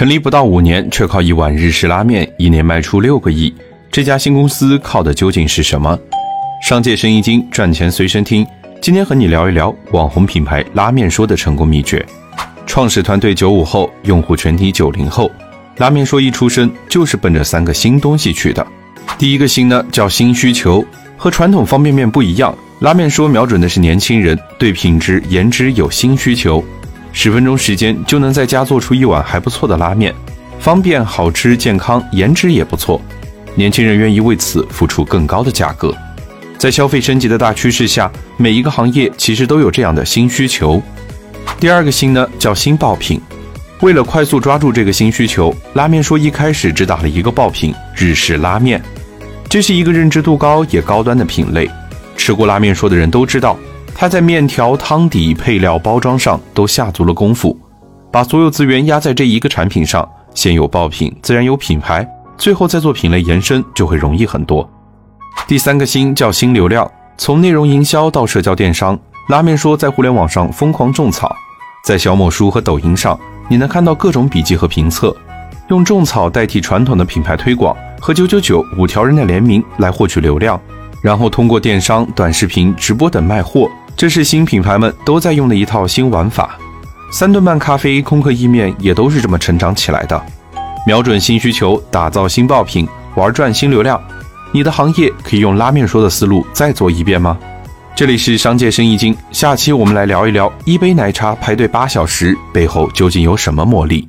成立不到五年，却靠一碗日式拉面一年卖出六个亿，这家新公司靠的究竟是什么？商界生意经，赚钱随身听。今天和你聊一聊网红品牌拉面说的成功秘诀。创始团队九五后，用户群体九零后。拉面说一出生就是奔着三个新东西去的。第一个新呢叫新需求，和传统方便面不一样，拉面说瞄准的是年轻人，对品质颜值有新需求。十分钟时间就能在家做出一碗还不错的拉面，方便、好吃、健康，颜值也不错。年轻人愿意为此付出更高的价格。在消费升级的大趋势下，每一个行业其实都有这样的新需求。第二个新呢叫新爆品，为了快速抓住这个新需求，拉面说一开始只打了一个爆品——日式拉面。这是一个认知度高也高端的品类，吃过拉面说的人都知道。他在面条、汤底、配料、包装上都下足了功夫，把所有资源压在这一个产品上，先有爆品，自然有品牌，最后再做品类延伸就会容易很多。第三个新叫新流量，从内容营销到社交电商，拉面说在互联网上疯狂种草，在小某书和抖音上，你能看到各种笔记和评测，用种草代替传统的品牌推广，和九九九五条人的联名来获取流量，然后通过电商、短视频、直播等卖货。这是新品牌们都在用的一套新玩法，三顿半咖啡、空客意面也都是这么成长起来的。瞄准新需求，打造新爆品，玩转新流量，你的行业可以用拉面说的思路再做一遍吗？这里是商界生意经，下期我们来聊一聊一杯奶茶排队八小时背后究竟有什么魔力。